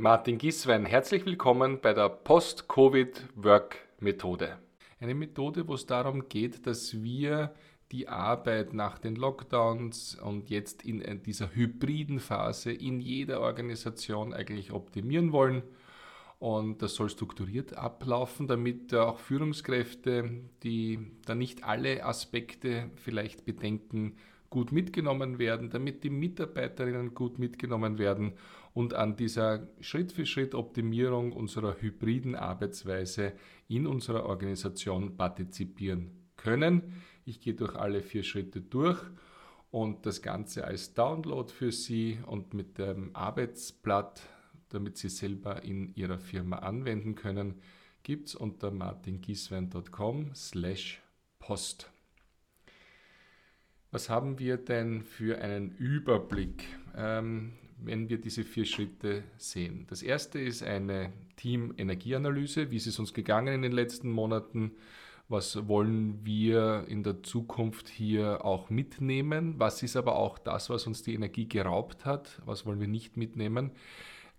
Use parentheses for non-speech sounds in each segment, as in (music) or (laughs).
Martin Giswein, herzlich willkommen bei der Post-Covid-Work-Methode. Eine Methode, wo es darum geht, dass wir die Arbeit nach den Lockdowns und jetzt in dieser hybriden Phase in jeder Organisation eigentlich optimieren wollen. Und das soll strukturiert ablaufen, damit auch Führungskräfte, die da nicht alle Aspekte vielleicht bedenken, gut mitgenommen werden, damit die Mitarbeiterinnen gut mitgenommen werden und an dieser Schritt-für-Schritt-Optimierung unserer hybriden Arbeitsweise in unserer Organisation partizipieren können. Ich gehe durch alle vier Schritte durch und das Ganze als Download für Sie und mit dem Arbeitsblatt, damit Sie selber in Ihrer Firma anwenden können, gibt es unter martingieswein.com slash post. Was haben wir denn für einen Überblick, ähm, wenn wir diese vier Schritte sehen? Das erste ist eine Team-Energieanalyse. Wie ist es uns gegangen in den letzten Monaten? Was wollen wir in der Zukunft hier auch mitnehmen? Was ist aber auch das, was uns die Energie geraubt hat? Was wollen wir nicht mitnehmen?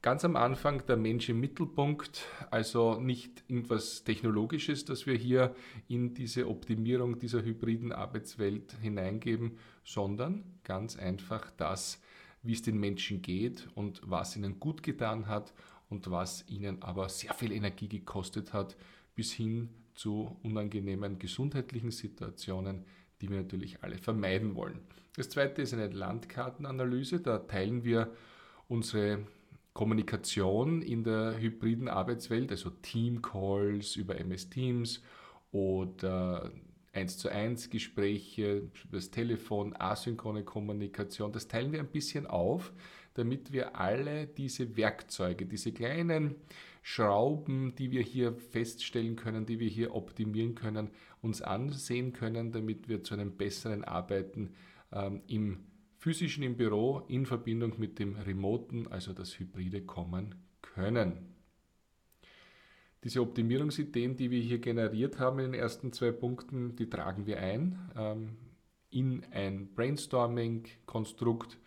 Ganz am Anfang der Mensch im Mittelpunkt, also nicht irgendwas Technologisches, das wir hier in diese Optimierung dieser hybriden Arbeitswelt hineingeben, sondern ganz einfach das, wie es den Menschen geht und was ihnen gut getan hat und was ihnen aber sehr viel Energie gekostet hat, bis hin zu unangenehmen gesundheitlichen Situationen, die wir natürlich alle vermeiden wollen. Das zweite ist eine Landkartenanalyse. Da teilen wir unsere Kommunikation in der hybriden Arbeitswelt, also Team-Calls über MS Teams oder 1 zu 1 Gespräche das Telefon, asynchrone Kommunikation, das teilen wir ein bisschen auf, damit wir alle diese Werkzeuge, diese kleinen Schrauben, die wir hier feststellen können, die wir hier optimieren können, uns ansehen können, damit wir zu einem besseren Arbeiten ähm, im physischen im Büro in Verbindung mit dem Remoten, also das Hybride, kommen können. Diese Optimierungsideen, die wir hier generiert haben in den ersten zwei Punkten, die tragen wir ein ähm, in ein Brainstorming-Konstrukt.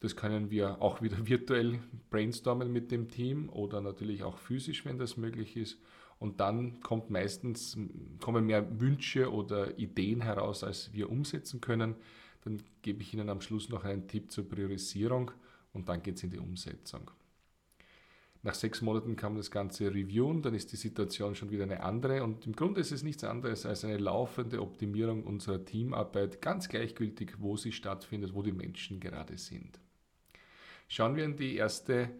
Das können wir auch wieder (laughs) virtuell brainstormen mit dem Team oder natürlich auch physisch, wenn das möglich ist. Und dann kommt meistens, kommen mehr Wünsche oder Ideen heraus, als wir umsetzen können. Dann gebe ich Ihnen am Schluss noch einen Tipp zur Priorisierung und dann geht es in die Umsetzung. Nach sechs Monaten kann man das Ganze reviewen, dann ist die Situation schon wieder eine andere und im Grunde ist es nichts anderes als eine laufende Optimierung unserer Teamarbeit, ganz gleichgültig, wo sie stattfindet, wo die Menschen gerade sind. Schauen wir in die erste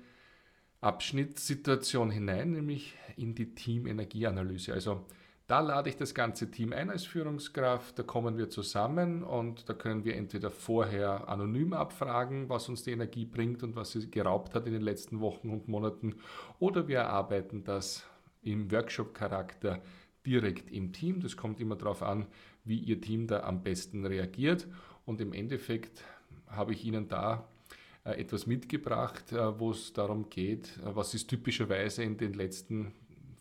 Abschnittssituation hinein, nämlich in die Teamenergieanalyse. Also da lade ich das ganze Team ein als Führungskraft, da kommen wir zusammen und da können wir entweder vorher anonym abfragen, was uns die Energie bringt und was sie geraubt hat in den letzten Wochen und Monaten, oder wir erarbeiten das im Workshop-Charakter direkt im Team. Das kommt immer darauf an, wie Ihr Team da am besten reagiert und im Endeffekt habe ich Ihnen da äh, etwas mitgebracht, äh, wo es darum geht, äh, was ist typischerweise in den letzten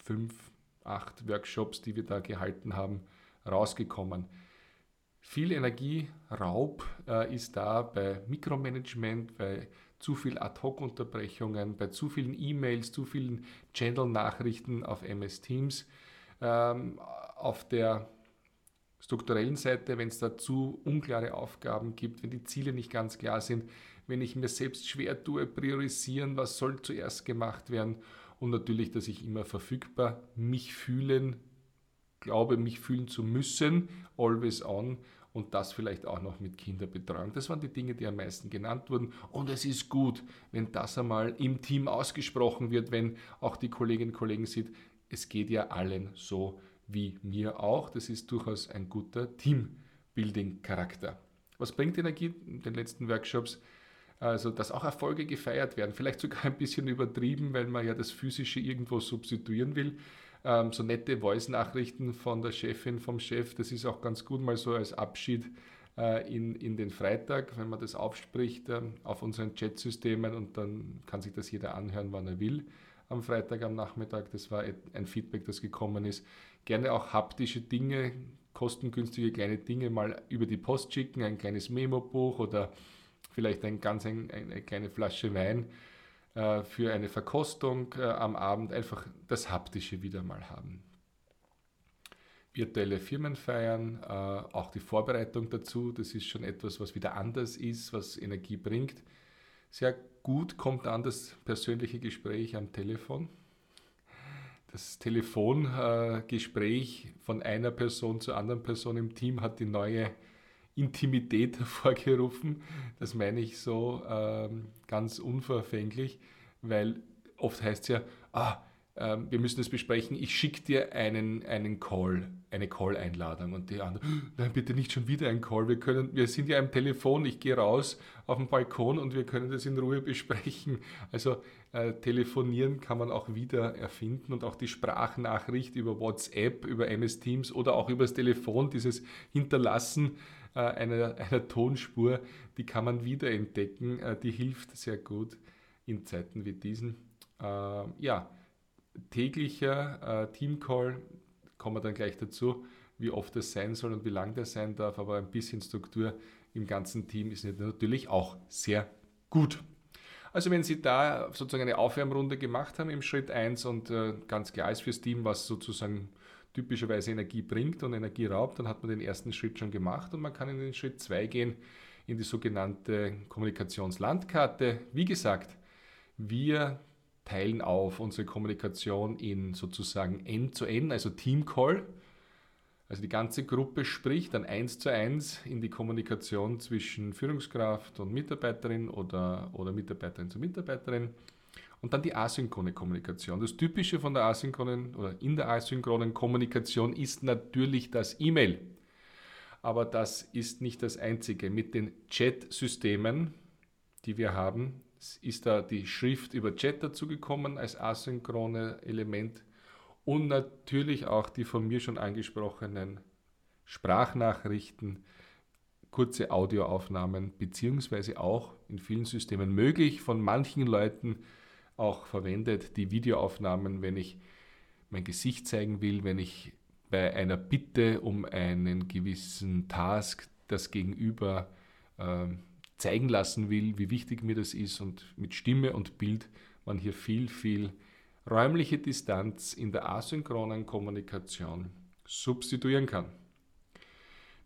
fünf acht Workshops, die wir da gehalten haben, rausgekommen. Viel Energieraub äh, ist da bei Mikromanagement, bei zu viel Ad-Hoc-Unterbrechungen, bei zu vielen E-Mails, zu vielen Channel-Nachrichten auf MS Teams. Ähm, auf der strukturellen Seite, wenn es da zu unklare Aufgaben gibt, wenn die Ziele nicht ganz klar sind, wenn ich mir selbst schwer tue, priorisieren, was soll zuerst gemacht werden und natürlich, dass ich immer verfügbar mich fühlen, glaube, mich fühlen zu müssen, always on und das vielleicht auch noch mit Kinderbetreuung. Das waren die Dinge, die am meisten genannt wurden. Und es ist gut, wenn das einmal im Team ausgesprochen wird, wenn auch die Kolleginnen und Kollegen sieht, es geht ja allen so wie mir auch. Das ist durchaus ein guter Teambuilding-Charakter. Was bringt Energie in den letzten Workshops? Also, dass auch Erfolge gefeiert werden. Vielleicht sogar ein bisschen übertrieben, weil man ja das Physische irgendwo substituieren will. Ähm, so nette Voice-Nachrichten von der Chefin, vom Chef, das ist auch ganz gut mal so als Abschied äh, in, in den Freitag, wenn man das aufspricht äh, auf unseren Chat-Systemen und dann kann sich das jeder anhören, wann er will am Freitag am Nachmittag. Das war ein Feedback, das gekommen ist. Gerne auch haptische Dinge, kostengünstige kleine Dinge mal über die Post schicken, ein kleines Memo-Buch oder vielleicht ein ganz ein, eine kleine Flasche Wein. äh, für eine Verkostung äh, am Abend einfach das Haptische wieder mal haben. Virtuelle Firmenfeiern, äh, auch die Vorbereitung dazu, das ist schon etwas, was wieder anders ist, was Energie bringt. Sehr gut kommt an das persönliche Gespräch am Telefon. Das Telefongespräch von einer Person zur anderen Person im Team hat die neue Intimität (laughs) hervorgerufen. Das meine ich so ähm, ganz unverfänglich, weil oft heißt es ja, ah, ähm, wir müssen das besprechen, ich schicke dir einen, einen Call, eine Call-Einladung. Und die anderen, nein, bitte nicht schon wieder ein Call. Wir, können, wir sind ja am Telefon, ich gehe raus auf den Balkon und wir können das in Ruhe (laughs) besprechen. Also äh, telefonieren kann man auch wieder erfinden und auch die Sprachnachricht über WhatsApp, über MS Teams oder auch über das Telefon, dieses Hinterlassen äh, einer, einer Tonspur, die kann man wiederentdecken. Äh, die hilft sehr gut in Zeiten wie diesen. Äh, ja, täglicher Teamcall, kommen wir dann gleich dazu, wie oft das sein soll und wie lang das sein darf, aber ein bisschen Struktur im ganzen Team ist natürlich auch sehr gut. Also wenn Sie da sozusagen eine Aufwärmrunde gemacht haben im Schritt 1 und äh, ganz klar ist fürs Team, was sozusagen typischerweise Energie bringt und Energie raubt, dann hat man den ersten Schritt schon gemacht und man kann in den Schritt 2 gehen, in die sogenannte Kommunikationslandkarte. Wie gesagt, wir teilen auf unsere Kommunikation in sozusagen N-zu-N, also Team Call. Also die ganze Gruppe spricht dann eins zu eins in die Kommunikation zwischen Führungskraft und Mitarbeiterin oder, oder Mitarbeiterin zu Mitarbeiterin. Und dann die asynchrone Kommunikation. Das Typische von der asynchronen oder in der asynchronen Kommunikation ist natürlich das E-Mail. Aber das ist nicht das Einzige. Mit den Chat-Systemen, die wir haben, ist da die Schrift über Chat dazugekommen als asynchrone Element und natürlich auch die von mir schon angesprochenen Sprachnachrichten, kurze Audioaufnahmen, beziehungsweise auch in vielen Systemen möglich von manchen Leuten auch verwendet, die Videoaufnahmen, wenn ich mein Gesicht zeigen will, wenn ich bei einer Bitte um einen gewissen Task das Gegenüber äh, zeigen lassen will, wie wichtig mir das ist und mit Stimme und Bild man hier viel, viel räumliche Distanz in der asynchronen Kommunikation substituieren kann.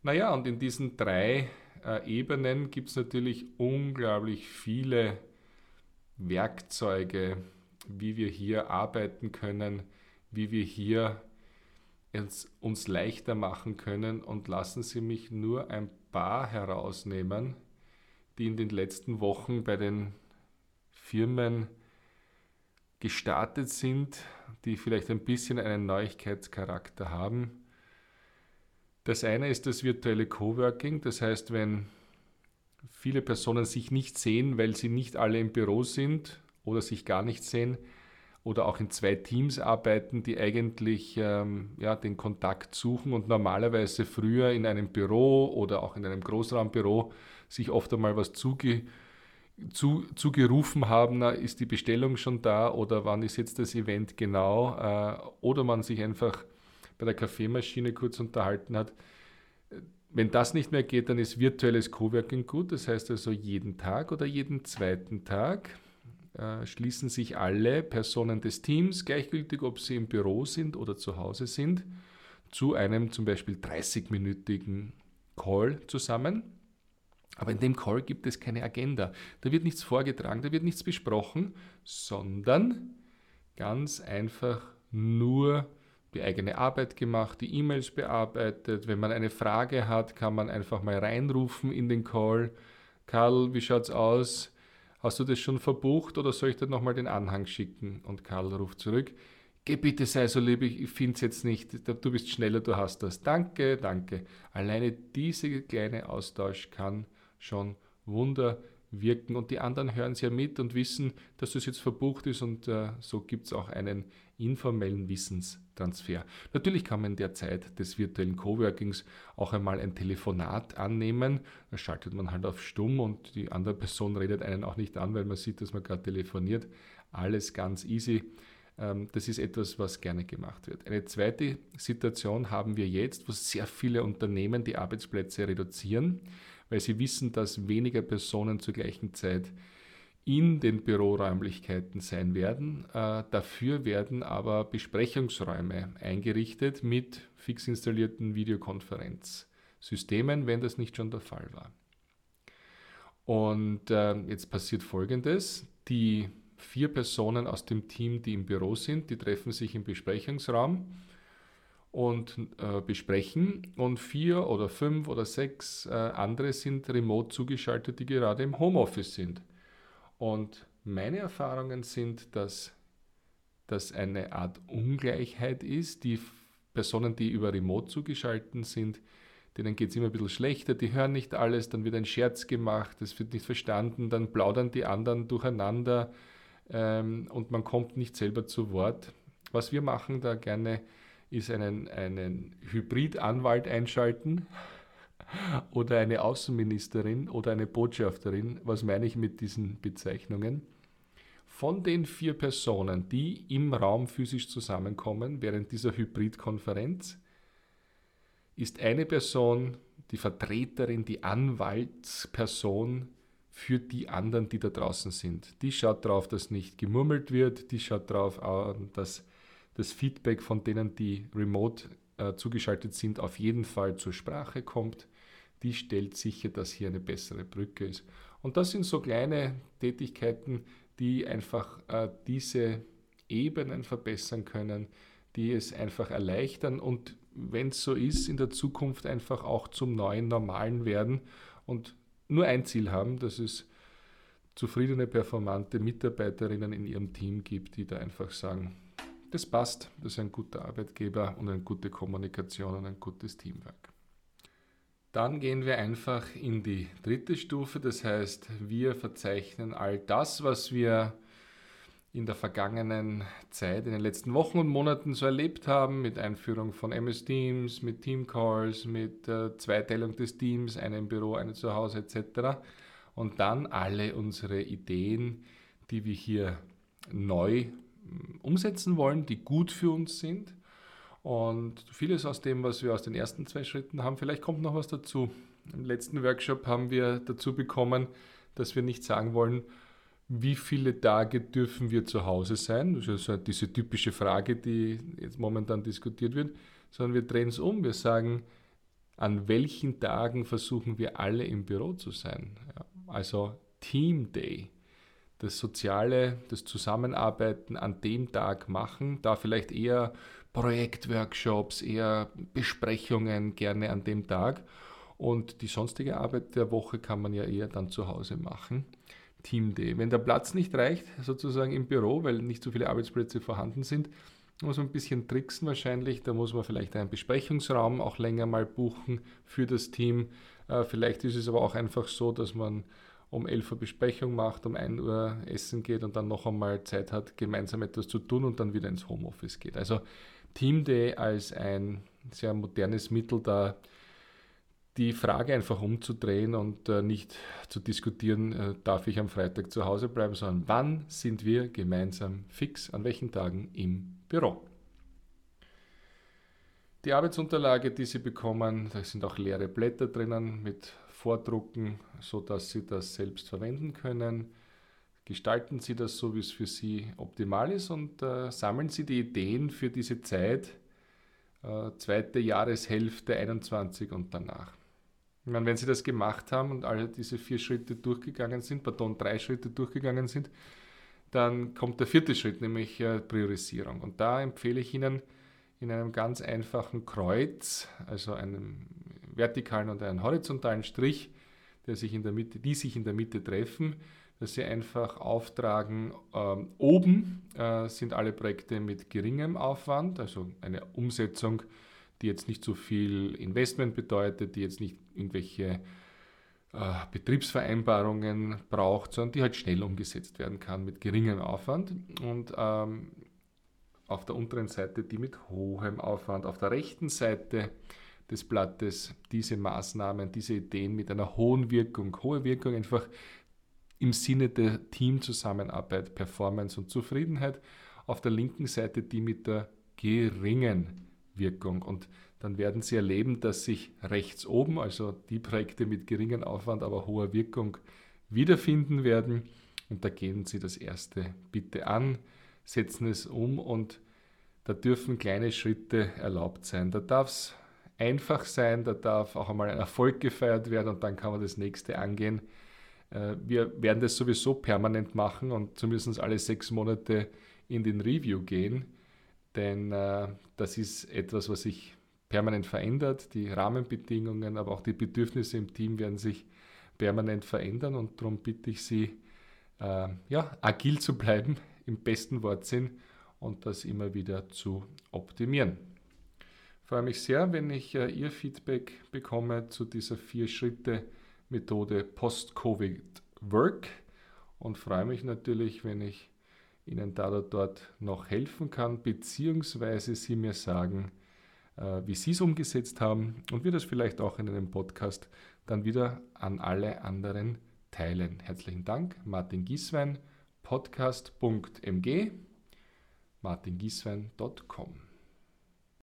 Naja, und in diesen drei äh, Ebenen gibt es natürlich unglaublich viele Werkzeuge, wie wir hier arbeiten können, wie wir hier uns leichter machen können und lassen Sie mich nur ein paar herausnehmen, die in den letzten Wochen bei den Firmen gestartet sind, die vielleicht ein bisschen einen Neuigkeitscharakter haben. Das eine ist das virtuelle Coworking, das heißt, wenn viele Personen sich nicht sehen, weil sie nicht alle im Büro sind oder sich gar nicht sehen oder auch in zwei Teams arbeiten, die eigentlich ähm, ja, den Kontakt suchen und normalerweise früher in einem Büro oder auch in einem Großraumbüro sich oft einmal was zuge, zu, zugerufen haben, na, ist die Bestellung schon da oder wann ist jetzt das Event genau äh, oder man sich einfach bei der Kaffeemaschine kurz unterhalten hat wenn das nicht mehr geht, dann ist virtuelles Coworking gut. Das heißt also jeden Tag oder jeden zweiten Tag äh, schließen sich alle Personen des Teams, gleichgültig ob sie im Büro sind oder zu Hause sind, zu einem zum Beispiel 30-minütigen Call zusammen. Aber in dem Call gibt es keine Agenda. Da wird nichts vorgetragen, da wird nichts besprochen, sondern ganz einfach nur die eigene Arbeit gemacht, die E-Mails bearbeitet. Wenn man eine Frage hat, kann man einfach mal reinrufen in den Call. Karl, wie schaut's aus? Hast du das schon verbucht oder soll ich dir nochmal den Anhang schicken? Und Karl ruft zurück. Geh bitte, sei so lieb, ich finde es jetzt nicht. Du bist schneller, du hast das. Danke, danke. Alleine dieser kleine Austausch kann schon Wunder wirken und die anderen hören es ja mit und wissen, dass das jetzt verbucht ist und äh, so gibt es auch einen informellen Wissenstransfer. Natürlich kann man in der Zeit des virtuellen Coworkings auch einmal ein Telefonat annehmen. Da schaltet man halt auf Stumm und die andere Person redet einen auch nicht an, weil man sieht, dass man gerade telefoniert. Alles ganz easy. Ähm, das ist etwas, was gerne gemacht wird. Eine zweite Situation haben wir jetzt, wo sehr viele Unternehmen die Arbeitsplätze reduzieren, weil sie wissen, dass weniger Personen zur gleichen Zeit in den Büroräumlichkeiten sein werden. Äh, dafür werden aber Besprechungsräume eingerichtet mit fix installierten Videokonferenzsystemen, wenn das nicht schon der Fall war. Und äh, jetzt passiert Folgendes. Die vier Personen aus dem Team, die im Büro sind, die treffen sich im Besprechungsraum und äh, besprechen und vier oder fünf oder sechs äh, andere sind remote zugeschaltet, die gerade im Homeoffice sind. Und meine Erfahrungen sind, dass das eine Art Ungleichheit ist. Die Personen, die über Remote zugeschaltet sind, denen geht es immer ein bisschen schlechter, die hören nicht alles, dann wird ein Scherz gemacht, es wird nicht verstanden, dann plaudern die anderen durcheinander ähm, und man kommt nicht selber zu Wort. Was wir machen da gerne, ist einen, einen Hybrid-Anwalt einschalten oder eine Außenministerin oder eine Botschafterin. Was meine ich mit diesen Bezeichnungen? Von den vier Personen, die im Raum physisch zusammenkommen während dieser Hybridkonferenz, ist eine Person die Vertreterin, die Anwaltsperson für die anderen, die da draußen sind. Die schaut darauf, dass nicht gemurmelt wird, die schaut darauf, dass das Feedback von denen, die remote äh, zugeschaltet sind, auf jeden Fall zur Sprache kommt die stellt sicher, dass hier eine bessere Brücke ist. Und das sind so kleine Tätigkeiten, die einfach äh, diese Ebenen verbessern können, die es einfach erleichtern und wenn es so ist, in der Zukunft einfach auch zum neuen Normalen werden und nur ein Ziel haben, dass es zufriedene, performante Mitarbeiterinnen in ihrem Team gibt, die da einfach sagen, das passt, das ist ein guter Arbeitgeber und eine gute Kommunikation und ein gutes Teamwork. Dann gehen wir einfach in die dritte Stufe, das heißt, wir verzeichnen all das, was wir in der vergangenen Zeit, in den letzten Wochen und Monaten so erlebt haben, mit Einführung von MS Teams, mit Teamcalls, mit äh, Zweiteilung des Teams, eine im Büro, eine zu Hause etc. Und dann alle unsere Ideen, die wir hier neu umsetzen wollen, die gut für uns sind und vieles aus dem, was wir aus den ersten zwei Schritten haben, vielleicht kommt noch was dazu. Im letzten Workshop haben wir dazu bekommen, dass wir nicht sagen wollen, wie viele Tage dürfen wir zu Hause sein? Das ist also diese typische Frage, die jetzt momentan diskutiert wird, sondern wir drehen es um. Wir sagen, an welchen Tagen versuchen wir alle im Büro zu sein? Also Team Day das Soziale, das Zusammenarbeiten an dem Tag machen, da vielleicht eher Projektworkshops, eher Besprechungen gerne an dem Tag. Und die sonstige Arbeit der Woche kann man ja eher dann zu Hause machen. Team Day. Wenn der Platz nicht reicht, sozusagen im Büro, weil nicht so viele Arbeitsplätze vorhanden sind, muss man ein bisschen tricksen wahrscheinlich. Da muss man vielleicht einen Besprechungsraum auch länger mal buchen für das Team. Äh, vielleicht ist es aber auch einfach so, dass man um 11 Uhr Besprechung macht, um 1 Uhr essen geht und dann noch einmal Zeit hat, gemeinsam etwas zu tun und dann wieder ins Homeoffice geht. Also Team Day als ein sehr modernes Mittel da, die Frage einfach umzudrehen und äh, nicht zu diskutieren, äh, darf ich am Freitag zu Hause bleiben, sondern wann sind wir gemeinsam fix, an welchen Tagen im Büro. Die Arbeitsunterlage, die Sie bekommen, da sind auch leere Blätter drinnen mit Vordrucken, sodass Sie das selbst verwenden können gestalten Sie das so, wie es für Sie optimal ist und äh, sammeln Sie die Ideen für diese Zeit, äh, zweite Jahreshälfte 21 und danach. Ich meine, wenn Sie das gemacht haben und alle diese vier Schritte durchgegangen sind, pardon, drei Schritte durchgegangen sind, dann kommt der vierte Schritt, nämlich äh, Priorisierung. Und da empfehle ich Ihnen in einem ganz einfachen Kreuz, also einem vertikalen und einem horizontalen Strich, der sich in der Mitte, die sich in der Mitte treffen, dass sie einfach auftragen, ähm, oben äh, sind alle Projekte mit geringem Aufwand, also eine Umsetzung, die jetzt nicht so viel Investment bedeutet, die jetzt nicht irgendwelche äh, Betriebsvereinbarungen braucht, sondern die halt schnell umgesetzt werden kann mit geringem Aufwand. Und ähm, auf der unteren Seite die mit hohem Aufwand. Auf der rechten Seite des Blattes diese Maßnahmen, diese Ideen mit einer hohen Wirkung. Hohe Wirkung einfach im Sinne der Teamzusammenarbeit, Performance und Zufriedenheit. Auf der linken Seite die mit der geringen Wirkung. Und dann werden Sie erleben, dass sich rechts oben, also die Projekte mit geringem Aufwand, aber hoher Wirkung, wiederfinden werden. Und da gehen Sie das erste bitte an, setzen es um und da dürfen kleine Schritte erlaubt sein. Da darf es einfach sein, da darf auch einmal ein Erfolg gefeiert werden und dann kann man das nächste angehen. Äh, wir werden das sowieso permanent machen und zumindest alle sechs Monate in den Review gehen, denn äh, das ist etwas, was sich permanent verändert. Die Rahmenbedingungen, aber auch die Bedürfnisse im Team werden sich permanent verändern und darum bitte ich Sie, äh, ja, agil zu bleiben, im besten Wortsinn und das immer wieder zu optimieren. Freue mich sehr, wenn ich äh, Ihr Feedback bekomme zu dieser Vier-Schritte-Methode Post-Covid Work und freue mich natürlich, wenn ich Ihnen da oder dort noch helfen kann, beziehungsweise Sie mir sagen, äh, wie Sie es umgesetzt haben und wir das vielleicht auch in einem Podcast dann wieder an alle anderen teilen. Herzlichen Dank, Martin Gieswein, podcast.mg, martingieswein.com.